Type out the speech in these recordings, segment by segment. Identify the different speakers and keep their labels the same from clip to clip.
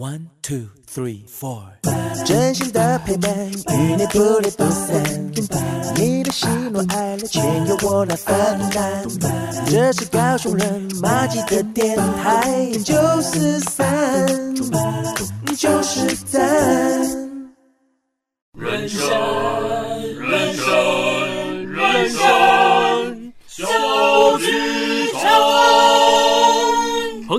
Speaker 1: One two three four，真心的陪伴，与你不离不散。你的喜怒哀乐，全由我来分担。这是高雄人马吉的电台，九四三，九四三。
Speaker 2: 人生，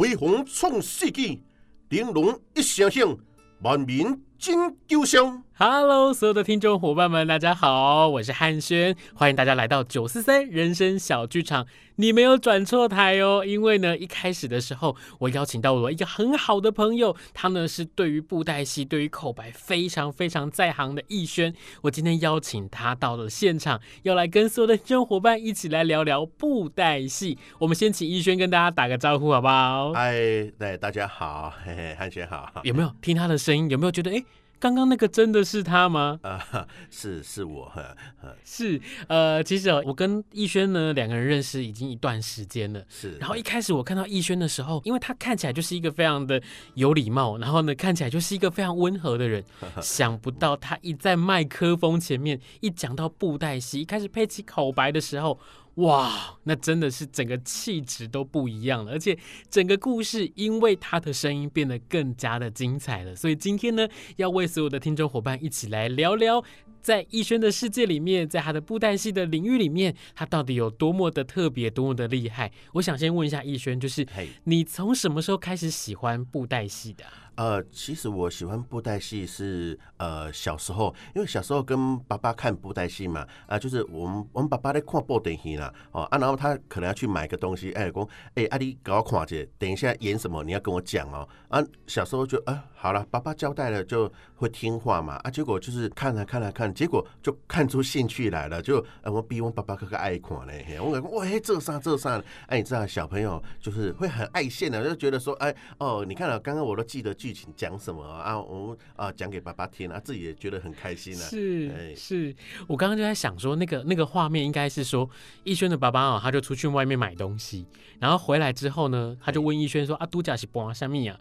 Speaker 3: 辉煌创世纪，玲珑一声响，万民金鸠响。
Speaker 2: Hello，所有的听众伙伴们，大家好，我是汉轩，欢迎大家来到九四三人生小剧场。你没有转错台哦，因为呢，一开始的时候，我邀请到我一个很好的朋友，他呢是对于布袋戏、对于口白非常非常在行的逸轩。我今天邀请他到了现场，要来跟所有的听众伙伴一起来聊聊布袋戏。我们先请逸轩跟大家打个招呼，好不好？
Speaker 3: 嗨，对，大家好，嘿嘿，汉轩好。
Speaker 2: 有没有听他的声音？有没有觉得哎？刚刚那个真的是他吗？
Speaker 3: 啊、呃，是是我，呵 呵
Speaker 2: 是呃，其实我跟逸轩呢两个人认识已经一段时间了。
Speaker 3: 是，
Speaker 2: 然后一开始我看到逸轩的时候，因为他看起来就是一个非常的有礼貌，然后呢看起来就是一个非常温和的人。想不到他一在麦克风前面一讲到布袋戏，一开始配起口白的时候。哇，那真的是整个气质都不一样了，而且整个故事因为他的声音变得更加的精彩了。所以今天呢，要为所有的听众伙伴一起来聊聊，在逸轩的世界里面，在他的布袋戏的领域里面，他到底有多么的特别，多么的厉害。我想先问一下逸轩，就是你从什么时候开始喜欢布袋戏的？
Speaker 3: 呃，其实我喜欢布袋戏是呃小时候，因为小时候跟爸爸看布袋戏嘛，啊、就是我们我们爸爸在看布袋戏啦，哦啊，然后他可能要去买个东西，哎，讲哎阿弟给我看一下，等一下演什么你要跟我讲哦，啊，小时候就啊好了，爸爸交代了就会听话嘛，啊，结果就是看了看了看，结果就看出兴趣来了，就呃我比我爸爸更爱看嘞，我讲喂这啥这啥，哎，你知道小朋友就是会很爱现的，就觉得说哎哦，你看了刚刚我都记得。剧情讲什么啊？我们啊讲给爸爸听啊，自己也觉得很开心啊。
Speaker 2: 是，哎、是我刚刚就在想说，那个那个画面应该是说，逸轩的爸爸啊，他就出去外面买东西，然后回来之后呢，他就问逸轩说：“啊，都假是播什么呀？”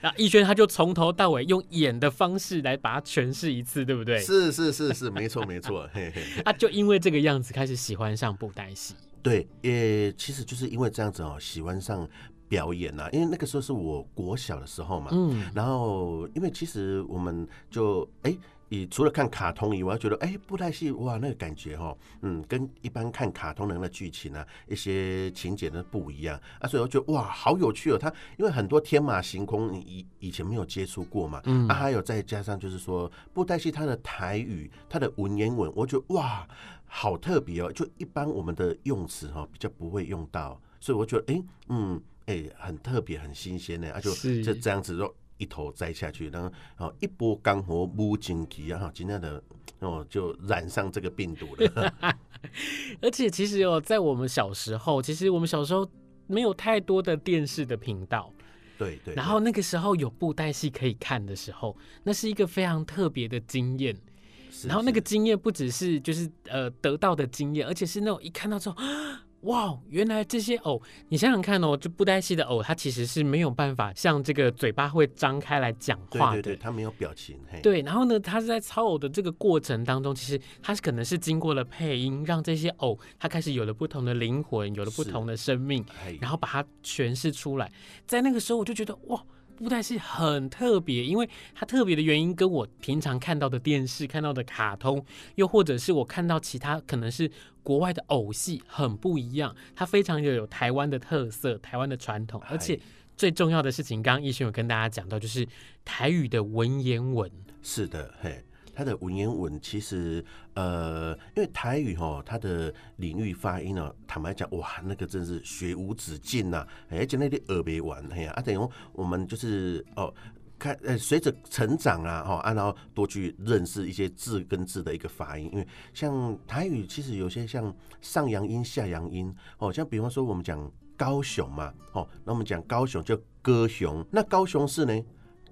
Speaker 2: 然后逸轩他就从头到尾用演的方式来把它诠释一次，对不对？
Speaker 3: 是是是是，没错没错。嘿嘿，
Speaker 2: 他 就因为这个样子开始喜欢上布袋戏。
Speaker 3: 对，也其实就是因为这样子哦，喜欢上。表演呐、啊，因为那个时候是我国小的时候嘛，嗯，然后因为其实我们就哎，你除了看卡通以外，觉得哎，布袋戏哇，那个感觉哈，嗯，跟一般看卡通人的剧情啊，一些情节呢不一样啊，所以我觉得哇，好有趣哦。它因为很多天马行空，你以以前没有接触过嘛，嗯，啊，还有再加上就是说布袋戏它的台语，它的文言文，我觉得哇，好特别哦，就一般我们的用词哈比较不会用到，所以我觉得哎，嗯。哎、欸，很特别，很新鲜的，啊，就就这样子，就一头栽下去，然后哦，一波刚火无荆棘啊，今天的哦就染上这个病毒了。
Speaker 2: 而且其实哦，在我们小时候，其实我们小时候没有太多的电视的频道，
Speaker 3: 对，对对。
Speaker 2: 然后那个时候有布袋戏可以看的时候，那是一个非常特别的经验。然后那个经验不只是就是呃得到的经验，而且是那种一看到之后。哇，原来这些偶，你想想看哦，就布袋戏的偶，它其实是没有办法像这个嘴巴会张开来讲话的，
Speaker 3: 对对对，它没有表情。嘿
Speaker 2: 对，然后呢，它是在操偶的这个过程当中，其实它是可能是经过了配音，让这些偶它开始有了不同的灵魂，有了不同的生命，然后把它诠释出来。在那个时候，我就觉得哇。布袋戏很特别，因为它特别的原因跟我平常看到的电视、看到的卡通，又或者是我看到其他可能是国外的偶戏很不一样。它非常有有台湾的特色、台湾的传统，而且最重要的事情，刚刚逸轩有跟大家讲到，就是台语的文言文。
Speaker 3: 是的，嘿。它的文言文其实，呃，因为台语哈，它的领域发音呢，坦白讲，哇，那个真是学无止境呐，而且那里耳没完，嘿呀，啊，等于我们就是哦，看，呃，随着成长啊，哈，然后多去认识一些字跟字的一个发音，因为像台语其实有些像上扬音、下扬音，哦，像比方说我们讲高雄嘛，哦，那我们讲高雄叫歌雄，那高雄市呢，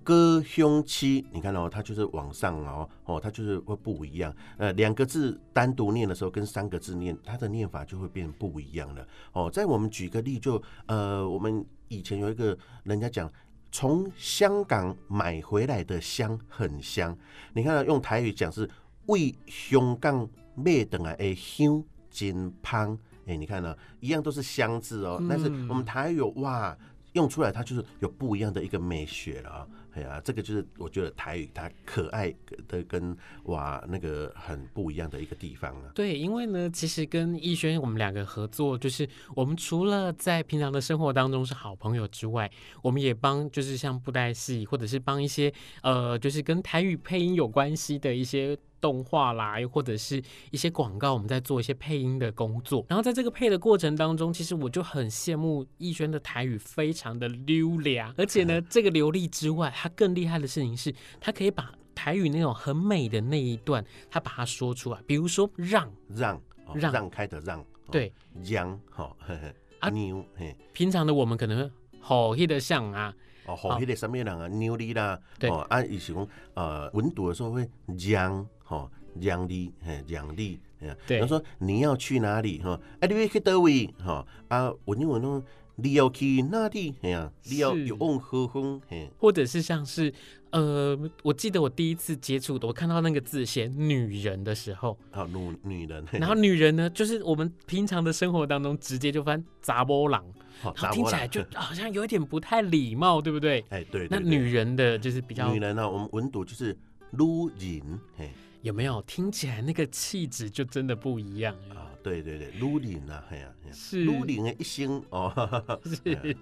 Speaker 3: 高雄市，你看哦，它就是往上哦，哦，它就是会不一样，呃，两个字单独念的时候跟三个字念，它的念法就会变不一样了，哦，在我们举个例，就呃，我们以前有一个人家讲。从香港买回来的香很香，你看用台语讲是为香港买等来的香真香，哎，你看呢，一样都是香字哦，但是我们台语有哇。用出来，它就是有不一样的一个美学了啊！哎呀，这个就是我觉得台语它可爱的跟哇那个很不一样的一个地方啊。
Speaker 2: 对，因为呢，其实跟逸轩我们两个合作，就是我们除了在平常的生活当中是好朋友之外，我们也帮就是像布袋戏或者是帮一些呃，就是跟台语配音有关系的一些。动画啦，或者是一些广告，我们在做一些配音的工作。然后在这个配的过程当中，其实我就很羡慕逸轩的台语非常的溜良，而且呢，这个流利之外，他更厉害的事情是，他可以把台语那种很美的那一段，他把它说出来。比如说让
Speaker 3: 让让让开的让，
Speaker 2: 对，
Speaker 3: 让好啊 牛嘿，
Speaker 2: 平常的我们可能好黑的像啊。
Speaker 3: 哦，好，迄个什么人啊，牛力啦，哦，啊，伊是讲呃，温度的时候会让，吼，让利，嘿，让利，对，比如说你要去哪里，哈，哎，你要去德位，哈，啊，我因为侬你要去哪里，哎呀，你要有往何方，嘿，
Speaker 2: 或者是像是。呃，我记得我第一次接触的，我看到那个字写“女人”的时候，
Speaker 3: 啊，女女人，
Speaker 2: 然后女人呢，就是我们平常的生活当中直接就翻“查某人”，好，听起来就好像有一点不太礼貌，对不对？
Speaker 3: 哎，对，
Speaker 2: 那女人的就是比较
Speaker 3: 女人呢，我们文读就是“女人”，嘿，
Speaker 2: 有没有听起来那个气质就真的不一样啊？
Speaker 3: 对对对，鲁林啊，哎呀，
Speaker 2: 是
Speaker 3: 鲁林的一生哦，
Speaker 2: 是。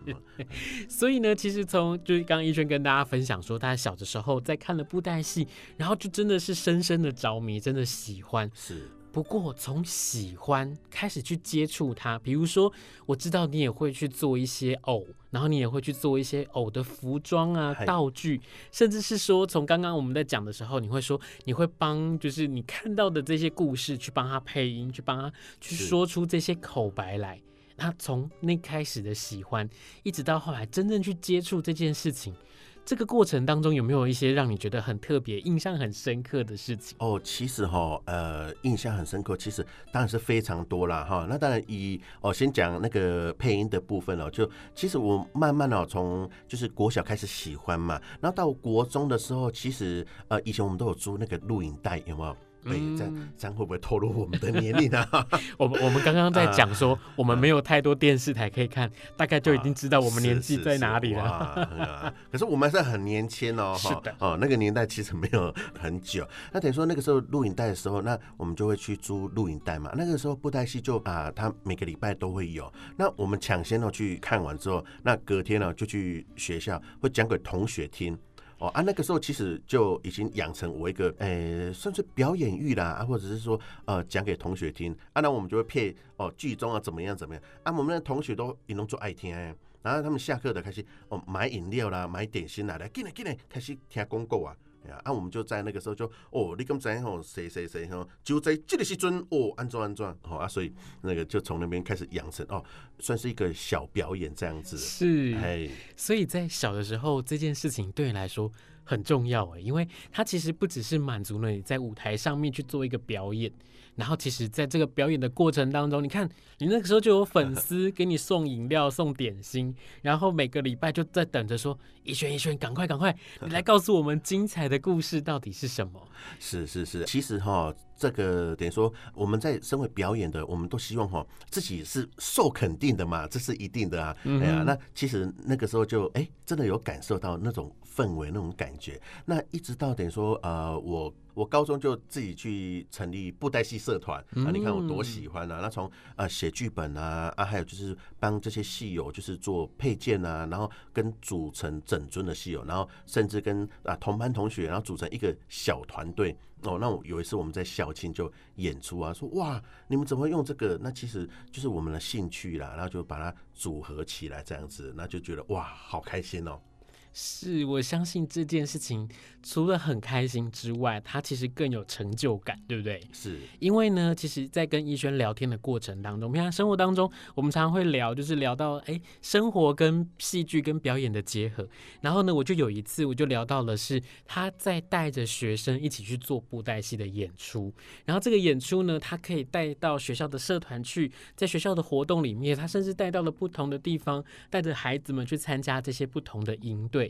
Speaker 2: 所以呢，其实从就是刚刚一轩跟大家分享说，他小的时候在看了布袋戏，然后就真的是深深的着迷，真的喜欢。
Speaker 3: 是。
Speaker 2: 不过从喜欢开始去接触它，比如说我知道你也会去做一些偶，然后你也会去做一些偶的服装啊、道具，甚至是说从刚刚我们在讲的时候，你会说你会帮就是你看到的这些故事去帮他配音，去帮他去说出这些口白来。那从那开始的喜欢，一直到后来真正去接触这件事情。这个过程当中有没有一些让你觉得很特别、印象很深刻的事情？
Speaker 3: 哦，其实哈，呃，印象很深刻，其实当然是非常多啦。哈。那当然以哦，先讲那个配音的部分哦，就其实我慢慢哦，从就是国小开始喜欢嘛，然后到国中的时候，其实呃，以前我们都有租那个录影带，有没有？对，这样这样会不会透露我们的年龄呢？
Speaker 2: 我们我们刚刚在讲说，我们没有太多电视台可以看，大概就已经知道我们年纪在哪里了。
Speaker 3: 可是我们还是很年轻哦，
Speaker 2: 是的，
Speaker 3: 哦，那个年代其实没有很久。那等于说那个时候录影带的时候，那我们就会去租录影带嘛。那个时候布袋戏就啊，他每个礼拜都会有。那我们抢先哦去看完之后，那隔天呢就去学校会讲给同学听。哦啊，那个时候其实就已经养成我一个，诶、算是表演欲啦，啊，或者是说，呃，讲给同学听，啊，那我们就会配哦剧中啊怎么样怎么样，啊，我们的同学都也能做爱听，然后他们下课的开始哦买饮料啦，买点心啦，来进来进来开始听广告啊。啊，我们就在那个时候就哦，你刚才吼谁谁谁吼，就在这个时阵哦，安装安装，好啊，所以那个就从那边开始养成哦，算是一个小表演这样子。
Speaker 2: 是，哎，所以在小的时候这件事情对你来说很重要哎，因为它其实不只是满足了你在舞台上面去做一个表演。然后，其实，在这个表演的过程当中，你看，你那个时候就有粉丝给你送饮料、送点心，然后每个礼拜就在等着说：“一轩，一轩，赶快，赶快，你来告诉我们精彩的故事到底是什么？”
Speaker 3: 是是是，其实哈，这个等于说我们在身为表演的，我们都希望哈自己是受肯定的嘛，这是一定的啊。哎呀，那其实那个时候就哎，真的有感受到那种氛围、那种感觉。那一直到等于说呃我。我高中就自己去成立布袋戏社团啊！你看我多喜欢啊！那从呃写剧本啊啊，还有就是帮这些戏友就是做配件啊，然后跟组成整尊的戏友，然后甚至跟啊同班同学，然后组成一个小团队哦。那我有一次我们在校庆就演出啊，说哇，你们怎么会用这个？那其实就是我们的兴趣啦，然后就把它组合起来这样子，那就觉得哇，好开心哦。
Speaker 2: 是我相信这件事情除了很开心之外，他其实更有成就感，对不对？
Speaker 3: 是
Speaker 2: 因为呢，其实，在跟伊萱聊天的过程当中，平常生活当中，我们常常会聊，就是聊到哎，生活跟戏剧跟表演的结合。然后呢，我就有一次，我就聊到了是他在带着学生一起去做布袋戏的演出。然后这个演出呢，他可以带到学校的社团去，在学校的活动里面，他甚至带到了不同的地方，带着孩子们去参加这些不同的营队。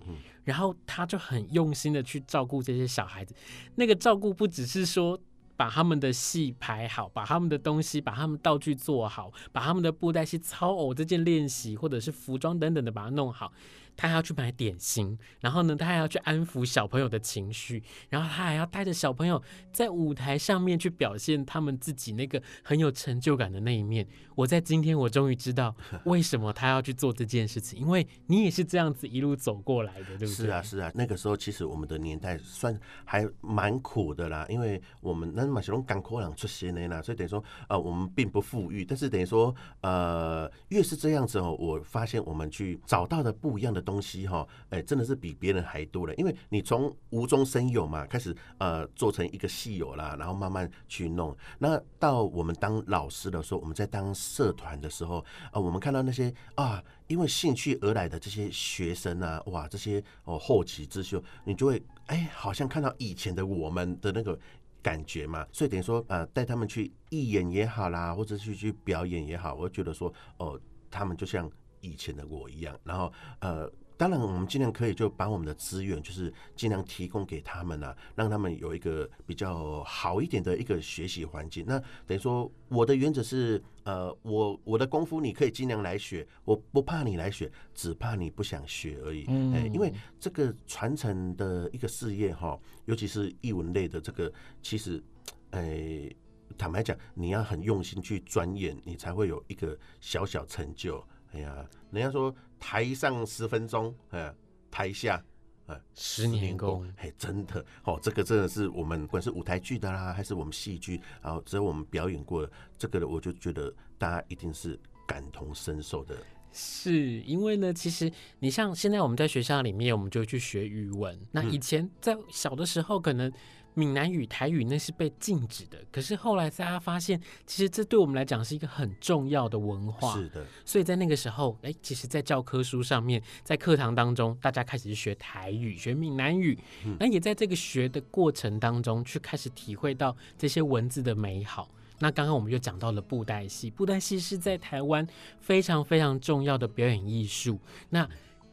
Speaker 2: 然后他就很用心的去照顾这些小孩子，那个照顾不只是说把他们的戏排好，把他们的东西，把他们道具做好，把他们的布袋戏操偶这件练习，或者是服装等等的把它弄好。他还要去买点心，然后呢，他还要去安抚小朋友的情绪，然后他还要带着小朋友在舞台上面去表现他们自己那个很有成就感的那一面。我在今天，我终于知道为什么他要去做这件事情，因为你也是这样子一路走过来的，对不对？
Speaker 3: 是啊，是啊。那个时候其实我们的年代算还蛮苦的啦，因为我们那马小龙港口朗出现的啦，所以等于说呃，我们并不富裕，但是等于说呃，越是这样子哦，我发现我们去找到的不一样的。东西哈，哎，真的是比别人还多了。因为你从无中生有嘛，开始呃做成一个戏友啦，然后慢慢去弄。那到我们当老师的时候，我们在当社团的时候啊、我们看到那些啊，因为兴趣而来的这些学生啊，哇，这些哦后起之秀，你就会哎，好像看到以前的我们的那个感觉嘛。所以等于说呃，带他们去义演也好啦，或者去去表演也好，我觉得说哦，他们就像以前的我一样。然后呃。当然，我们尽量可以就把我们的资源，就是尽量提供给他们啊，让他们有一个比较好一点的一个学习环境。那等于说，我的原则是，呃，我我的功夫你可以尽量来学，我不怕你来学，只怕你不想学而已。嗯，因为这个传承的一个事业哈，尤其是艺文类的这个，其实，哎，坦白讲，你要很用心去钻研，你才会有一个小小成就。哎呀，人家说。台上十分钟，呃，台下，呃，
Speaker 2: 十年功，
Speaker 3: 哎，真的，哦，这个真的是我们，不管是舞台剧的啦，还是我们戏剧，然后只有我们表演过这个的，我就觉得大家一定是感同身受的。
Speaker 2: 是因为呢，其实你像现在我们在学校里面，我们就去学语文，那以前在小的时候可能。闽南语、台语那是被禁止的，可是后来大家发现，其实这对我们来讲是一个很重要的文化。
Speaker 3: 是的，
Speaker 2: 所以在那个时候，哎，其实，在教科书上面，在课堂当中，大家开始学台语、学闽南语，那也在这个学的过程当中，去开始体会到这些文字的美好。那刚刚我们就讲到了布袋戏，布袋戏是在台湾非常非常重要的表演艺术。那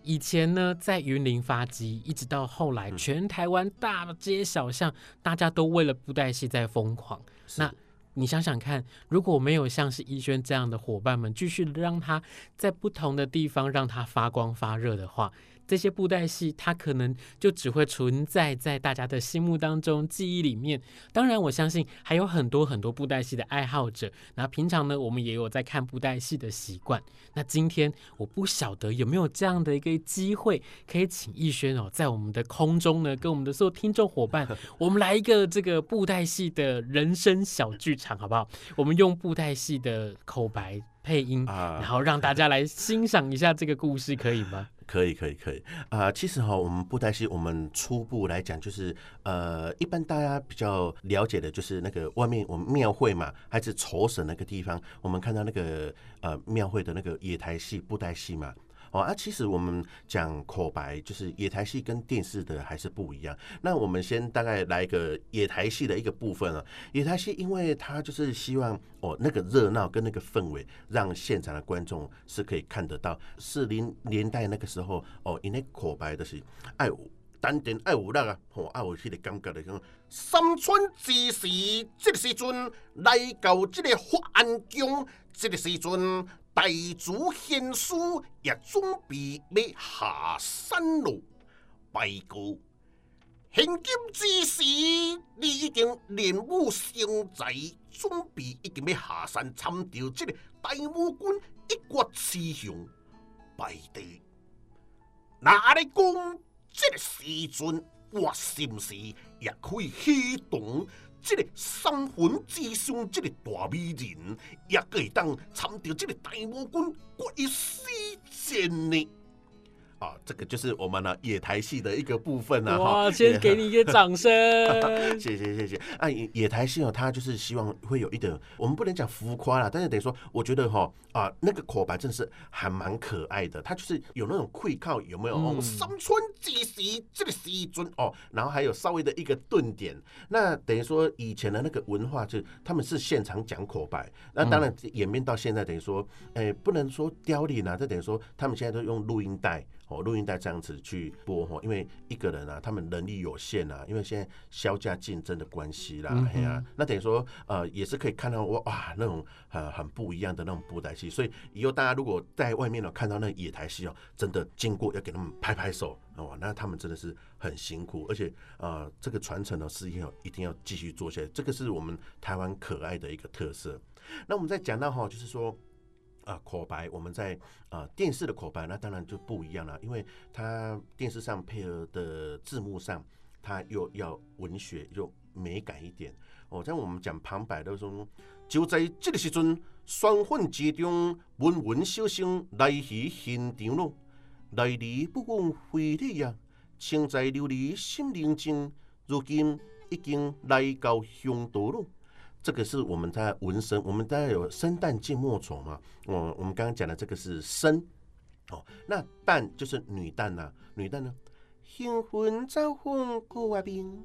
Speaker 2: 以前呢，在云林发迹，一直到后来，全台湾大街小巷，大家都为了布袋戏在疯狂。那你想想看，如果没有像是一轩这样的伙伴们，继续让他在不同的地方让他发光发热的话，这些布袋戏，它可能就只会存在在大家的心目当中、记忆里面。当然，我相信还有很多很多布袋戏的爱好者。那平常呢，我们也有在看布袋戏的习惯。那今天我不晓得有没有这样的一个机会，可以请逸轩哦，在我们的空中呢，跟我们的所有听众伙伴，我们来一个这个布袋戏的人生小剧场，好不好？我们用布袋戏的口白配音，然后让大家来欣赏一下这个故事，可以吗？
Speaker 3: 可以可以可以啊、呃，其实哈，我们布袋戏，我们初步来讲就是，呃，一般大家比较了解的就是那个外面我们庙会嘛，还是酬神那个地方，我们看到那个呃庙会的那个野台戏、布袋戏嘛。哦啊，其实我们讲口白，就是野台戏跟电视的还是不一样。那我们先大概来一个野台戏的一个部分啊。野台戏，因为它就是希望哦，那个热闹跟那个氛围，让现场的观众是可以看得到。四零年代那个时候哦，因为口白的是爱有丹田爱有那啊，哦，爱有迄个感觉的，像三春之时，这个时阵来到这个发安宫，这个时阵。大祖贤叔也准备要下山路拜告。现今之时，你已经练武成才，准备已经要下山参照这个大武军一国雌雄拜地。那你讲这个时阵，我是不是也可以启动？这个三魂之兄，这个大美人，也可以当参照这个大魔君决一死战呢。啊，这个就是我们呢野台戏的一个部分呢。
Speaker 2: 哇，先给你一个掌声，
Speaker 3: 谢谢谢谢。啊，野台戏哦，它就是希望会有一点，我们不能讲浮夸啦，但是等于说，我觉得哈啊，那个口白真是还蛮可爱的，它就是有那种愧靠，有没有？哦，三寸金丝这个西尊哦，然后还有稍微的一个顿点，那等于说以前的那个文化，就他们是现场讲口白，那当然演变到现在，等于说，哎，不能说凋零啊，这等于说他们现在都用录音带。哦，录音带这样子去播哈，因为一个人啊，他们能力有限啊，因为现在削价竞争的关系啦，哎呀、嗯啊，那等于说呃，也是可以看到哇哇那种很很不一样的那种布袋戏，所以以后大家如果在外面呢看到那野台戏哦，真的经过要给他们拍拍手哦，那他们真的是很辛苦，而且呃，这个传承的事业一定要继续做下来，这个是我们台湾可爱的一个特色。那我们再讲到哈，就是说。啊，口白我们在啊电视的口白，那当然就不一样了，因为它电视上配合的字幕上，它又要文学又美感一点哦。像我们讲旁白的时候，就在这个时阵，双粉之中，温文小生来去现场咯，来日不枉费力呀，情在流离心宁静，如今已经来到乡土咯。这个是我们在文生，我们大家有生旦净末丑嘛？哦，我们刚刚讲的这个是生，哦，那旦就是女旦呐，女旦呢？新婚早婚过外宾，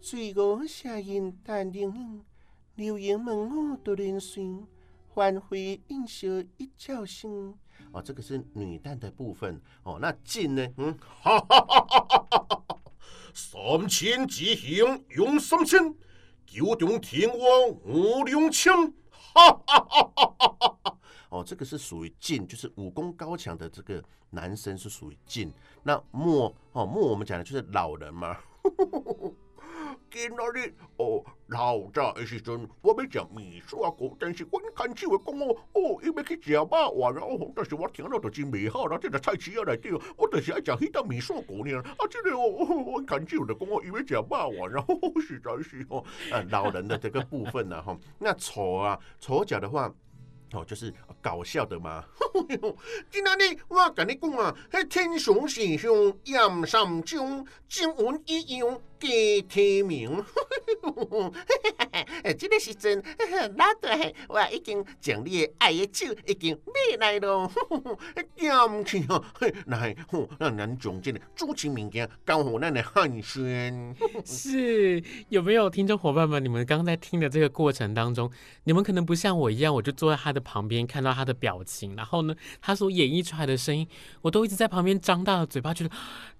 Speaker 3: 水果下阴淡定，流莺门后多人寻，欢会应笑一觉醒。哦，这个是女旦的部分。哦，那晋呢？嗯，哈哈哈哈哈哈！三千之行用三千。九重天王五两枪，哈哈哈哈哈哈！哦，这个是属于劲，就是武功高强的这个男生是属于劲。那莫哦莫，我们讲的就是老人嘛。今仔日哦，老早的时阵，我要食面线糊，但是我看手会讲哦，哦，伊要去食肉丸，然后但是我听了就真袂好，然后这个菜市仔内底，我就是爱食迄道面线糊呢。啊，这个哦，我看手就讲哦，伊要食肉丸，然后实在是哦，呃，老人的这个部分呢，哈，那丑啊，丑角的话。哦，就是搞笑的嘛。今仔日我跟你讲啊，迄天上圣上严三将，金文一样加提名。哎，这个时阵，老大，我已经将你的爱的酒已经买来了。严去哦，来，让咱将这个主情物件交互咱的寒暄。
Speaker 2: 是，有没有听众伙伴们？你们刚刚在听的这个过程当中，你们可能不像我一样，我就坐在他的旁边看到他的表情，然后呢，他所演绎出来的声音，我都一直在旁边张大了嘴巴，觉得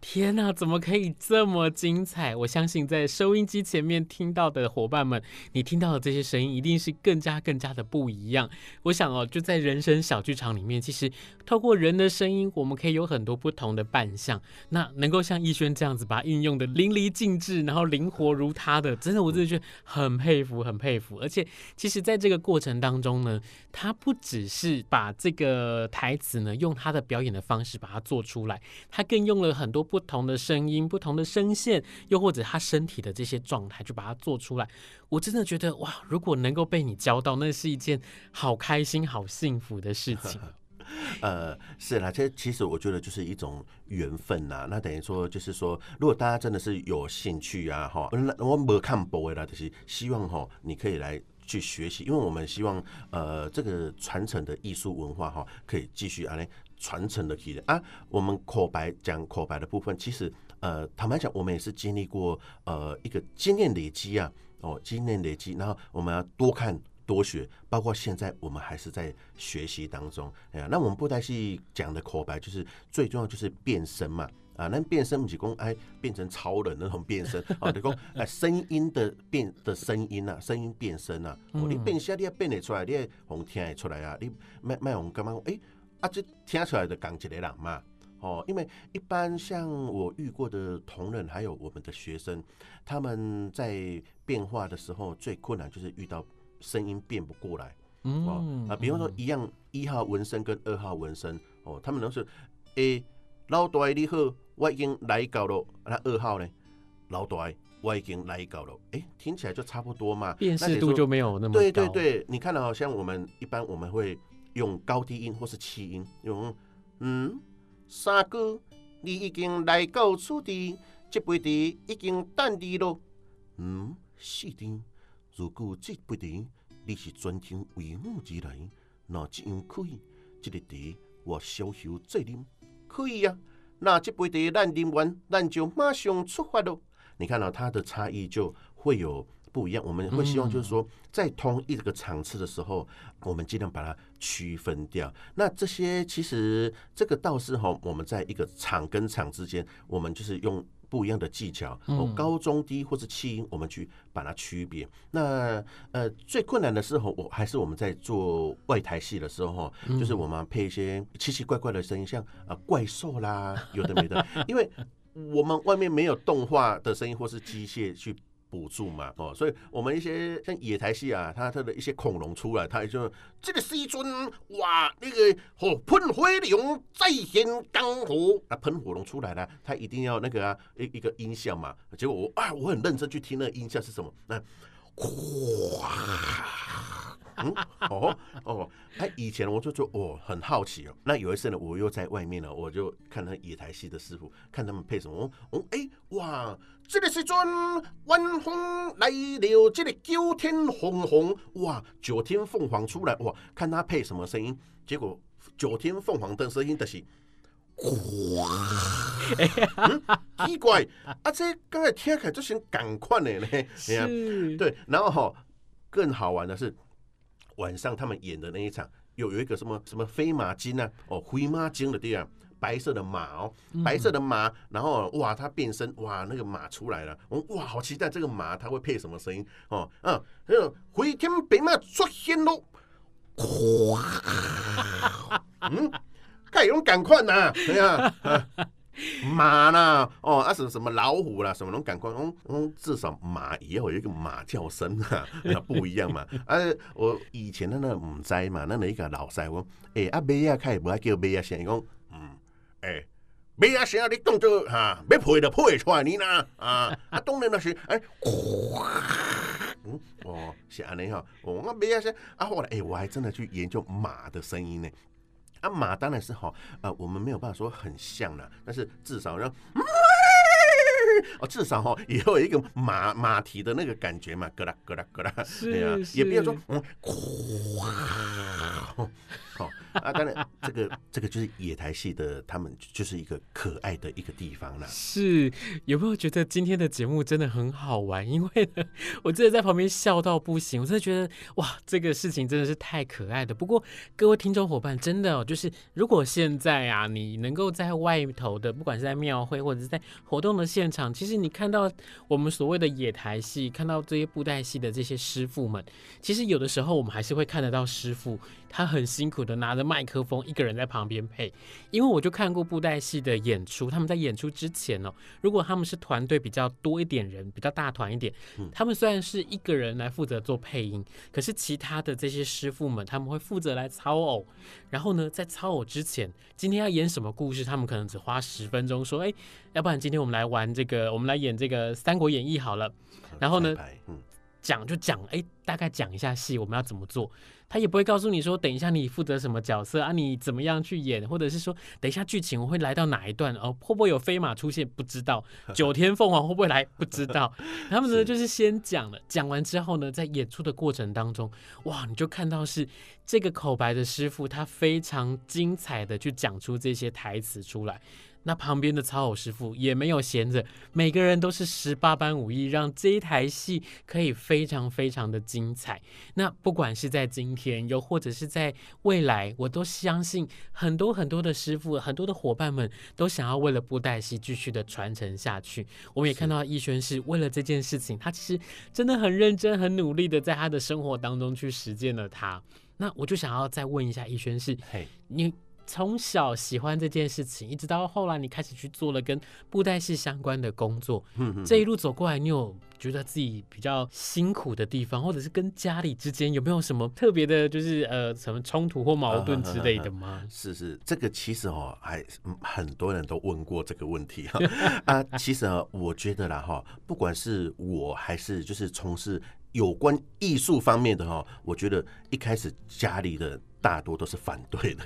Speaker 2: 天哪，怎么可以这么精彩？我相信在收音机前面听到的伙伴们，你听到的这些声音一定是更加更加的不一样。我想哦，就在人生小剧场里面，其实透过人的声音，我们可以有很多不同的扮相。那能够像逸轩这样子把它运用的淋漓尽致，然后灵活如他的，真的我真的觉得很佩服，很佩服。而且，其实在这个过程当中呢，他。他不只是把这个台词呢，用他的表演的方式把它做出来，他更用了很多不同的声音、不同的声线，又或者他身体的这些状态，就把它做出来。我真的觉得哇，如果能够被你教到，那是一件好开心、好幸福的事情。
Speaker 3: 呃，是啦，这其实我觉得就是一种缘分呐。那等于说，就是说，如果大家真的是有兴趣啊，哈，我没看播的啦，就是希望哈，你可以来。去学习，因为我们希望，呃，这个传承的艺术文化哈，可以继续啊传承的起来啊。我们口白讲口白的部分，其实呃，坦白讲，我们也是经历过呃一个经验累积啊，哦，经验累积，然后我们要多看多学，包括现在我们还是在学习当中。哎呀，那我们布袋戏讲的口白，就是最重要就是变声嘛。啊，那变声不是讲哎，变成超人那种变声哦，就讲哎，声音的变的声音啊，声音变声啊，你变声你要变得出来，你要红听得出来啊，你卖卖红干嘛？哎，啊，这听出来的讲一个人嘛，哦，因为一般像我遇过的同仁，还有我们的学生，他们在变化的时候最困难就是遇到声音变不过来，哦，啊，比方说一样一号文声跟二号文声，哦，他们都是哎，老大你好。我已经来搞了，那二号呢？老大，我已经来搞了。哎、欸，听起来就差不多嘛，
Speaker 2: 辨识度就没有那么高。
Speaker 3: 对对对，你看到好像我们一般我们会用高低音或是气音，用嗯，三哥，你已经来到此地，这杯茶已经等你咯。嗯，是的。如果这杯茶你是专程为我而来，那这样可以。这个茶我小小再啉，可以、啊。那这杯茶咱啉完，咱就马上出发喽。你看到、它的差异就会有不一样。我们会希望就是说，在同一个场次的时候，我们尽量把它区分掉。那这些其实这个倒是哈，我们在一个场跟场之间，我们就是用。不一样的技巧，哦，高中低或是气音，我们去把它区别。那呃，最困难的时候，我还是我们在做外台戏的时候，就是我们配一些奇奇怪怪的声音，像啊怪兽啦，有的没的，因为我们外面没有动画的声音或是机械去。补助嘛，哦，所以我们一些像野台戏啊，它它的一些恐龙出来，它就这个时阵哇，那个火喷火龙再现江湖，啊喷火龙出来了，它一定要那个啊一一个音效嘛，结果我啊我很认真去听那个音效是什么，那哗。嗯，哦哦，哎，以前我就说哦，很好奇哦。那有一次呢，我又在外面呢，我就看那野台戏的师傅，看他们配什么。哦，哎、欸，哇，这个时阵晚风来了，这个九天凤凰，哇，九天凤凰出来，哇，看他配什么声音。结果九天凤凰的声音的、就是，哇，嗯，奇怪，啊，这刚才听起来就是赶快的呢。是，对，然后哈，更好玩的是。晚上他们演的那一场，有有一个什么什么飞马精啊，哦，灰马精的地方，白色的马哦，白色的马，然后哇，它变身，哇，那个马出来了，我哇，好期待这个马它会配什么声音哦，嗯，那个回天白马出现喽，哗，嗯，盖勇赶快呐，对呀。马啦，哦，啊是什么老虎啦，什么能赶快，嗯嗯，至少马也要有一个马叫声啊，那不一样嘛。啊，我以前的那唔知嘛，那那一个老师讲，哎、欸，啊马啊，开不爱叫马啊声，讲，嗯，哎、欸，马啊声，你动作哈，要配就配出来你呐，啊，啊，当然那是，哎、嗯，哦，是安尼哈，哦，啊马啊声，啊后来，哎、我还真的去研究马的声音呢。啊，马当然是好，呃，我们没有办法说很像啦，但是至少让，哦，至少哈也有一个马马蹄的那个感觉嘛，咯啦咯啦咯啦，对呀，也不要说嗯，哗。好 啊，当然，这个这个就是野台戏的，他们就是一个可爱的一个地方了。
Speaker 2: 是，有没有觉得今天的节目真的很好玩？因为呢，我真的在旁边笑到不行，我真的觉得哇，这个事情真的是太可爱的。不过各位听众伙伴，真的哦，就是如果现在啊，你能够在外头的，不管是在庙会或者是在活动的现场，其实你看到我们所谓的野台戏，看到这些布袋戏的这些师傅们，其实有的时候我们还是会看得到师傅他很辛苦。的拿着麦克风，一个人在旁边配。因为我就看过布袋戏的演出，他们在演出之前哦，如果他们是团队比较多一点人，比较大团一点，他们虽然是一个人来负责做配音，可是其他的这些师傅们他们会负责来操偶。然后呢，在操偶之前，今天要演什么故事，他们可能只花十分钟说，哎，要不然今天我们来玩这个，我们来演这个《三国演义》好了。然后呢，讲就讲，哎，大概讲一下戏，我们要怎么做。他也不会告诉你说，等一下你负责什么角色啊？你怎么样去演？或者是说，等一下剧情我会来到哪一段？哦，会不会有飞马出现？不知道。九天凤凰会不会来？不知道。他们呢，就是先讲了，讲完之后呢，在演出的过程当中，哇，你就看到是这个口白的师傅，他非常精彩的去讲出这些台词出来。那旁边的操偶师傅也没有闲着，每个人都是十八般武艺，让这一台戏可以非常非常的精彩。那不管是在今天，又或者是在未来，我都相信很多很多的师傅，很多的伙伴们都想要为了布袋戏继续的传承下去。我们也看到逸轩是为了这件事情，他其实真的很认真、很努力的在他的生活当中去实践了他。那我就想要再问一下逸轩是，嘿，你。从小喜欢这件事情，一直到后来你开始去做了跟布袋戏相关的工作，嗯这一路走过来，你有觉得自己比较辛苦的地方，或者是跟家里之间有没有什么特别的，就是呃什么冲突或矛盾之类的吗？
Speaker 3: 是是，这个其实哦，还很多人都问过这个问题哈 啊，其实啊，我觉得啦哈，不管是我还是就是从事有关艺术方面的哈，我觉得一开始家里的。大多都是反对的，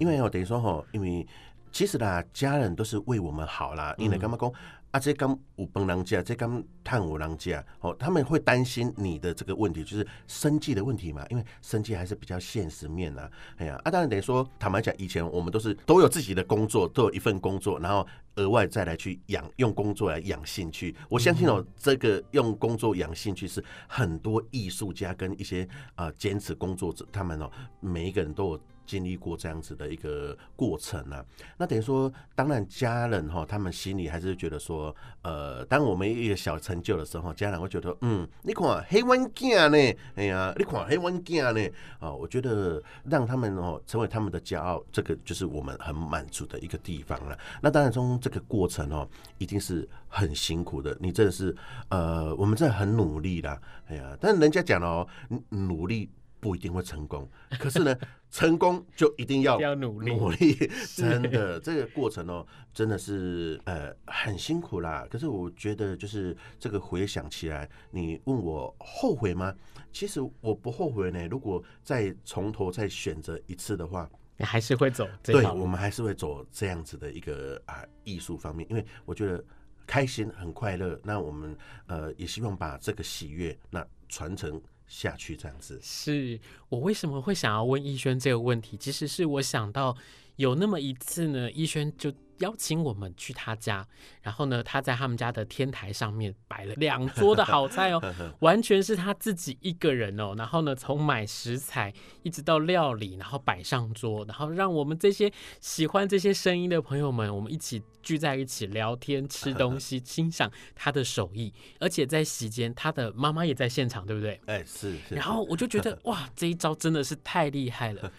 Speaker 3: 因为哦，等于说哈，因为其实啦，家人都是为我们好啦。因为干嘛讲？啊，这刚五本人家，这刚探五人家哦，他们会担心你的这个问题，就是生计的问题嘛。因为生计还是比较现实面呐。哎呀，啊，当然等于说，坦白讲，以前我们都是都有自己的工作，都有一份工作，然后额外再来去养，用工作来养兴趣。我相信哦，这个用工作养兴趣是很多艺术家跟一些啊坚持工作者，他们哦，每一个人都有。经历过这样子的一个过程啊，那等于说，当然家人哈，他们心里还是觉得说，呃，当我们一个小成就的时候，家人会觉得，嗯，你看黑湾囝呢，哎呀，你看黑湾囝呢，啊，我觉得让他们哦成为他们的骄傲，这个就是我们很满足的一个地方了。那当然从这个过程哦，一定是很辛苦的，你真的是，呃，我们真的很努力啦，哎呀，但是人家讲哦，努力。不一定会成功，可是呢，成功就一定要
Speaker 2: 要努力，
Speaker 3: 努力，真的这个过程哦，真的是呃很辛苦啦。可是我觉得，就是这个回想起来，你问我后悔吗？其实我不后悔呢。如果再从头再选择一次的话，
Speaker 2: 你还是会走。
Speaker 3: 对，我们还是会走这样子的一个啊艺术方面，因为我觉得开心很快乐。那我们呃也希望把这个喜悦那传承。下去这样子，
Speaker 2: 是我为什么会想要问逸轩这个问题？其实是我想到有那么一次呢，逸轩就邀请我们去他家，然后呢，他在他们家的天台上面摆了两桌的好菜哦，完全是他自己一个人哦。然后呢，从买食材一直到料理，然后摆上桌，然后让我们这些喜欢这些声音的朋友们，我们一起聚在一起聊天、吃东西、欣赏他的手艺。而且在席间，他的妈妈也在现场，对不对？
Speaker 3: 哎，是。是。
Speaker 2: 然后我就觉得 哇，这一真的是太厉害了。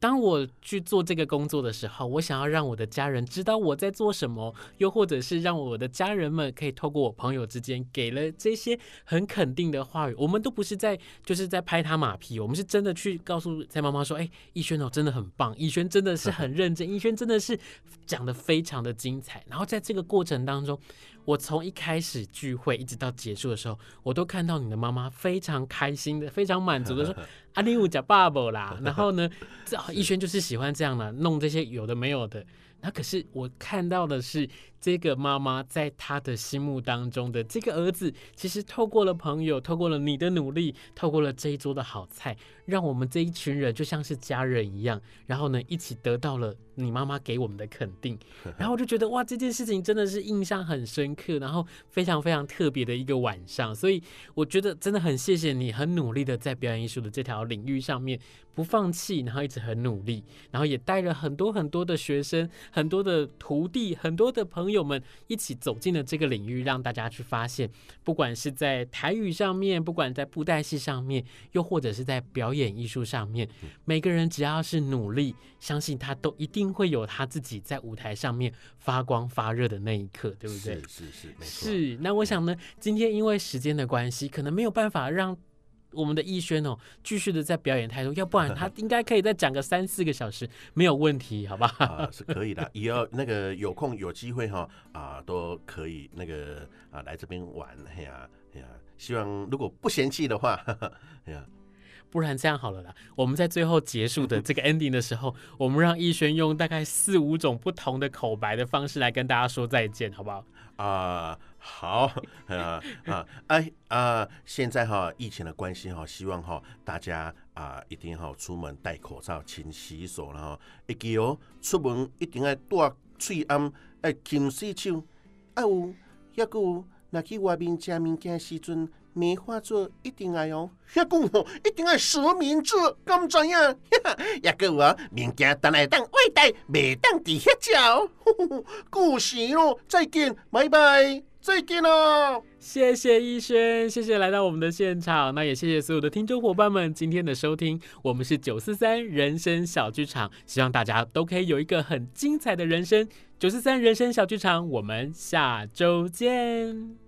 Speaker 2: 当我去做这个工作的时候，我想要让我的家人知道我在做什么，又或者是让我的家人们可以透过我朋友之间给了这些很肯定的话语。我们都不是在就是在拍他马屁，我们是真的去告诉蔡妈妈说：“哎，逸轩哦，真的很棒，逸轩真的是很认真，逸轩真的是讲得非常的精彩。”然后在这个过程当中，我从一开始聚会一直到结束的时候，我都看到你的妈妈非常开心的、非常满足的说。阿里乌加爸爸啦，然后呢，这 逸轩就是喜欢这样的，弄这些有的没有的。那可是我看到的是，这个妈妈在她的心目当中的这个儿子，其实透过了朋友，透过了你的努力，透过了这一桌的好菜，让我们这一群人就像是家人一样，然后呢，一起得到了你妈妈给我们的肯定。然后我就觉得哇，这件事情真的是印象很深刻，然后非常非常特别的一个晚上。所以我觉得真的很谢谢你，很努力的在表演艺术的这条领域上面不放弃，然后一直很努力，然后也带了很多很多的学生。很多的徒弟，很多的朋友们一起走进了这个领域，让大家去发现，不管是在台语上面，不管在布袋戏上面，又或者是在表演艺术上面，每个人只要是努力，相信他都一定会有他自己在舞台上面发光发热的那一刻，对不对？
Speaker 3: 是是是，没错。
Speaker 2: 是。那我想呢，今天因为时间的关系，可能没有办法让。我们的逸轩哦，继续的在表演态度，要不然他 应该可以再讲个三四个小时，没有问题，好吧？
Speaker 3: 啊，是可以的，以后那个有空有机会哈啊，都可以那个啊来这边玩，嘿呀嘿呀，希望如果不嫌弃的话，哎呀。
Speaker 2: 不然这样好了啦，我们在最后结束的这个 ending 的时候，我们让逸轩用大概四五种不同的口白的方式来跟大家说再见，好不好？
Speaker 3: 啊、呃，好，啊 啊，哎啊，现在哈疫情的关系哈，希望哈大家啊一定要出门戴口罩、勤洗手，然后一记哦，出门一定要戴嘴安，哎，勤洗手，啊有，还有，那去外面吃物件时阵。没话做，一定爱哦。阿公哦，一定爱实名制，咁怎样？阿哥我明天等来等外带，未当地歇脚。故事哦，再见，拜拜，再见哦。
Speaker 2: 谢谢逸轩，谢谢来到我们的现场。那也谢谢所有的听众伙伴们今天的收听。我们是九四三人生小剧场，希望大家都可以有一个很精彩的人生。九四三人生小剧场，我们下周见。